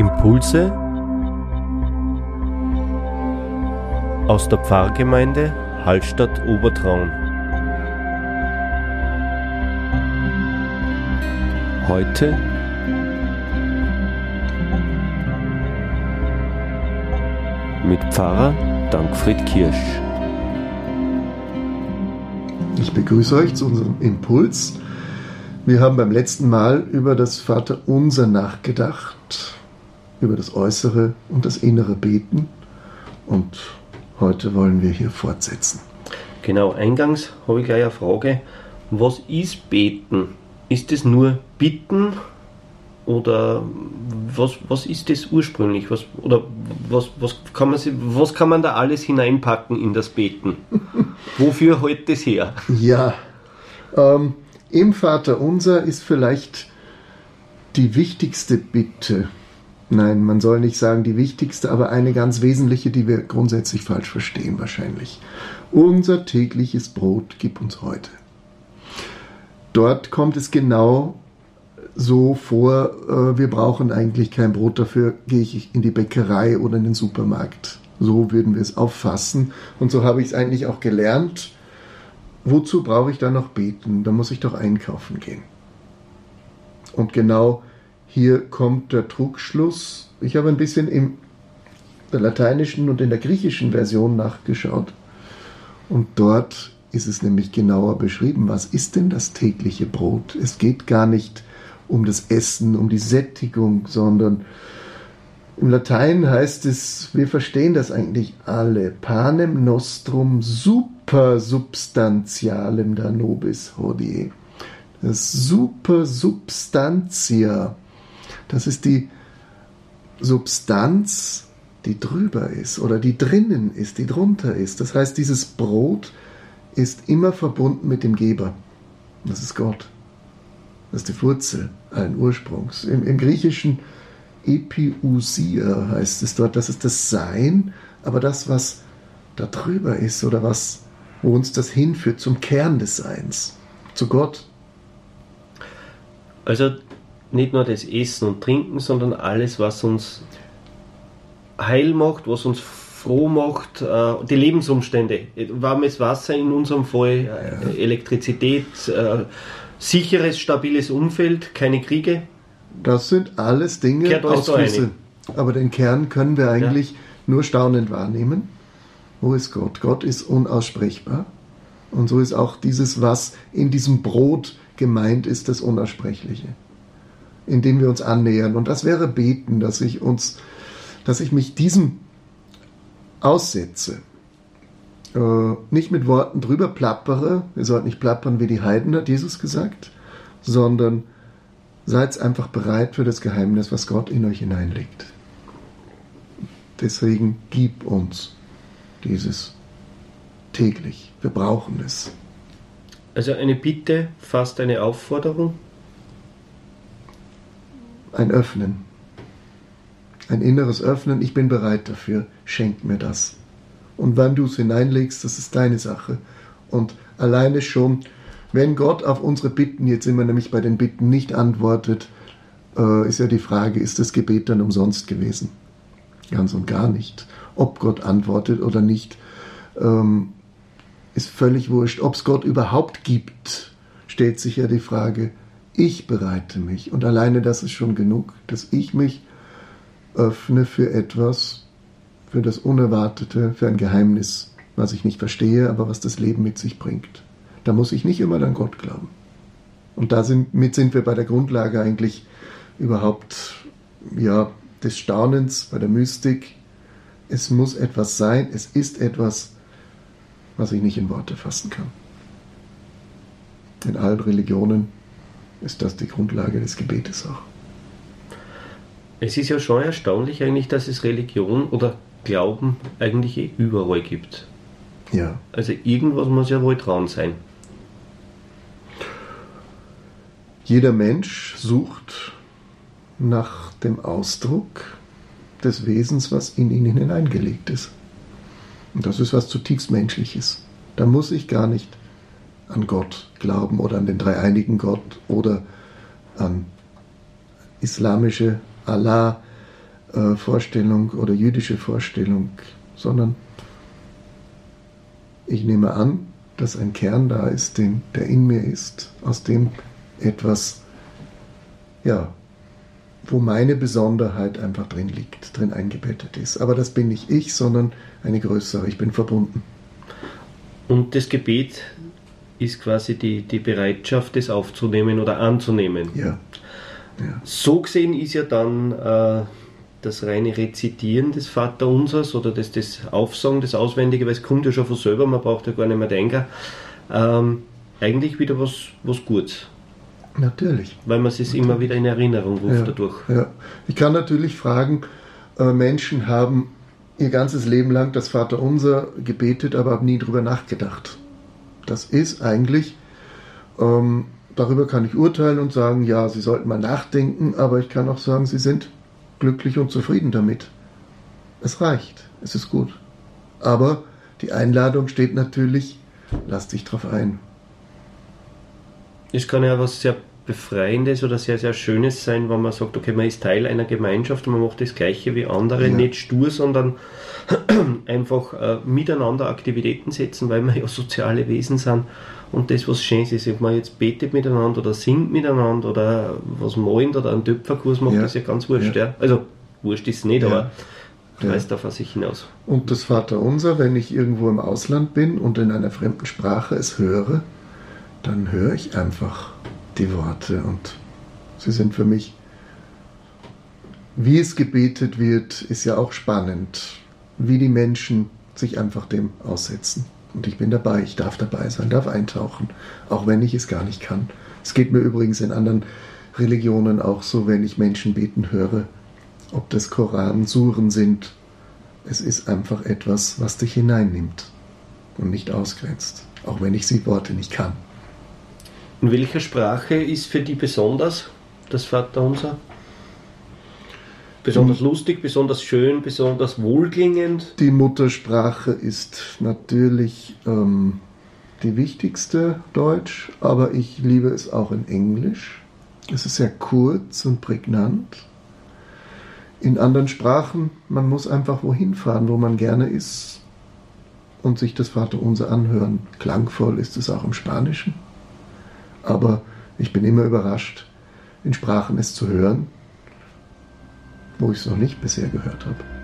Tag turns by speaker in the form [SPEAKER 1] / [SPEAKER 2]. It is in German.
[SPEAKER 1] Impulse aus der Pfarrgemeinde Hallstatt Obertraun. Heute mit Pfarrer Dankfried Kirsch.
[SPEAKER 2] Ich begrüße euch zu unserem Impuls. Wir haben beim letzten Mal über das Vaterunser nachgedacht, über das äußere und das innere Beten und heute wollen wir hier fortsetzen.
[SPEAKER 1] Genau, eingangs habe ich gleich eine Frage. Was ist Beten? Ist es nur Bitten oder was, was ist das ursprünglich? Was, oder was, was, kann man, was kann man da alles hineinpacken in das Beten? Wofür hält das her?
[SPEAKER 2] Ja, ähm, im Vater unser ist vielleicht die wichtigste Bitte. Nein, man soll nicht sagen die wichtigste, aber eine ganz wesentliche, die wir grundsätzlich falsch verstehen wahrscheinlich. Unser tägliches Brot gib uns heute. Dort kommt es genau so vor, äh, wir brauchen eigentlich kein Brot, dafür gehe ich in die Bäckerei oder in den Supermarkt. So würden wir es auffassen. Und so habe ich es eigentlich auch gelernt. Wozu brauche ich dann noch beten? Da muss ich doch einkaufen gehen. Und genau hier kommt der Trugschluss. Ich habe ein bisschen in der lateinischen und in der griechischen Version nachgeschaut. Und dort ist es nämlich genauer beschrieben. Was ist denn das tägliche Brot? Es geht gar nicht um das Essen, um die Sättigung, sondern im Latein heißt es, wir verstehen das eigentlich alle, panem nostrum supersubstantialem da nobis hodie. Das Supersubstantia, das ist die Substanz, die drüber ist oder die drinnen ist, die drunter ist. Das heißt, dieses Brot ist immer verbunden mit dem Geber. Das ist Gott. Das ist die Wurzel allen Ursprungs. Im, im Griechischen Epiousia heißt es dort, das ist das Sein, aber das, was da drüber ist oder was, wo uns das hinführt zum Kern des Seins, zu Gott.
[SPEAKER 1] Also nicht nur das Essen und Trinken, sondern alles, was uns heil macht, was uns froh macht, äh, die Lebensumstände, warmes Wasser in unserem Fall, ja. Elektrizität, äh, sicheres, stabiles Umfeld, keine Kriege.
[SPEAKER 2] Das sind alles Dinge, Ausflüsse. Aber den Kern können wir eigentlich ja. nur staunend wahrnehmen. Wo ist Gott? Gott ist unaussprechbar. Und so ist auch dieses, was in diesem Brot gemeint ist, das Unaussprechliche, in dem wir uns annähern. Und das wäre beten, dass ich uns, dass ich mich diesem aussetze. Äh, nicht mit Worten drüber plappere, ihr sollt nicht plappern wie die Heiden, hat Jesus gesagt, sondern seid einfach bereit für das Geheimnis, was Gott in euch hineinlegt. Deswegen gib uns dieses täglich. Wir brauchen es.
[SPEAKER 1] Also eine Bitte, fast eine Aufforderung?
[SPEAKER 2] Ein Öffnen. Ein inneres Öffnen. Ich bin bereit dafür. Schenk mir das. Und wann du es hineinlegst, das ist deine Sache. Und alleine schon, wenn Gott auf unsere Bitten, jetzt sind wir nämlich bei den Bitten, nicht antwortet, äh, ist ja die Frage, ist das Gebet dann umsonst gewesen? Ganz und gar nicht. Ob Gott antwortet oder nicht, ähm, ist völlig wurscht. Ob es Gott überhaupt gibt, stellt sich ja die Frage, ich bereite mich. Und alleine das ist schon genug, dass ich mich öffne für etwas, für das Unerwartete, für ein Geheimnis, was ich nicht verstehe, aber was das Leben mit sich bringt. Da muss ich nicht immer an Gott glauben. Und damit sind wir bei der Grundlage eigentlich überhaupt ja, des Staunens, bei der Mystik. Es muss etwas sein, es ist etwas, was ich nicht in Worte fassen kann. In allen Religionen ist das die Grundlage des Gebetes auch.
[SPEAKER 1] Es ist ja schon erstaunlich eigentlich, dass es Religion oder Glauben eigentlich eh überall gibt.
[SPEAKER 2] Ja.
[SPEAKER 1] Also irgendwas muss ja wohl dran sein.
[SPEAKER 2] Jeder Mensch sucht nach dem Ausdruck des Wesens, was in ihn hineingelegt ist. Und das ist was zutiefst Menschliches. Da muss ich gar nicht an Gott glauben oder an den dreieinigen Gott oder an islamische Allah äh, Vorstellung oder jüdische Vorstellung, sondern ich nehme an, dass ein Kern da ist, den, der in mir ist, aus dem etwas, ja, wo meine Besonderheit einfach drin liegt, drin eingebettet ist. Aber das bin nicht ich, sondern eine größere. Ich bin verbunden.
[SPEAKER 1] Und das Gebet ist quasi die, die Bereitschaft, das aufzunehmen oder anzunehmen.
[SPEAKER 2] Ja. ja.
[SPEAKER 1] So gesehen ist ja dann äh, das reine Rezitieren des Vaterunsers oder das, das Aufsagen, das Auswendige, weil es kommt ja schon von selber, man braucht ja gar nicht mehr denken, ähm, eigentlich wieder was, was Gutes.
[SPEAKER 2] Natürlich.
[SPEAKER 1] Weil man es immer wieder in Erinnerung ruft
[SPEAKER 2] ja,
[SPEAKER 1] dadurch.
[SPEAKER 2] Ja. Ich kann natürlich fragen, äh, Menschen haben ihr ganzes Leben lang das Vaterunser gebetet, aber haben nie drüber nachgedacht. Das ist eigentlich, ähm, darüber kann ich urteilen und sagen, ja, sie sollten mal nachdenken, aber ich kann auch sagen, sie sind glücklich und zufrieden damit. Es reicht, es ist gut. Aber die Einladung steht natürlich, lass dich drauf ein.
[SPEAKER 1] Es kann ja was sehr Befreiendes oder sehr, sehr Schönes sein, wenn man sagt, okay, man ist Teil einer Gemeinschaft und man macht das Gleiche wie andere, ja. nicht stur, sondern einfach äh, miteinander Aktivitäten setzen, weil wir ja soziale Wesen sind und das, was schön ist, ob man jetzt betet miteinander oder singt miteinander oder was malt oder einen Töpferkurs macht, ja. ist ja ganz wurscht. Ja. Also, wurscht ist es nicht, aber ja. weist auf sich hinaus.
[SPEAKER 2] Und das Vaterunser, wenn ich irgendwo im Ausland bin und in einer fremden Sprache es höre, dann höre ich einfach die Worte und sie sind für mich, wie es gebetet wird, ist ja auch spannend, wie die Menschen sich einfach dem aussetzen. Und ich bin dabei, ich darf dabei sein, darf eintauchen, auch wenn ich es gar nicht kann. Es geht mir übrigens in anderen Religionen auch so, wenn ich Menschen beten höre, ob das Koran, Suren sind. Es ist einfach etwas, was dich hineinnimmt und nicht ausgrenzt, auch wenn ich sie Worte nicht kann.
[SPEAKER 1] In welcher Sprache ist für die besonders das Vaterunser? Besonders lustig, besonders schön, besonders wohlklingend?
[SPEAKER 2] Die Muttersprache ist natürlich ähm, die wichtigste, Deutsch, aber ich liebe es auch in Englisch. Es ist sehr kurz und prägnant. In anderen Sprachen, man muss einfach wohin fahren, wo man gerne ist und sich das Vaterunser anhören. Klangvoll ist es auch im Spanischen. Aber ich bin immer überrascht, in Sprachen es zu hören, wo ich es noch nicht bisher gehört habe.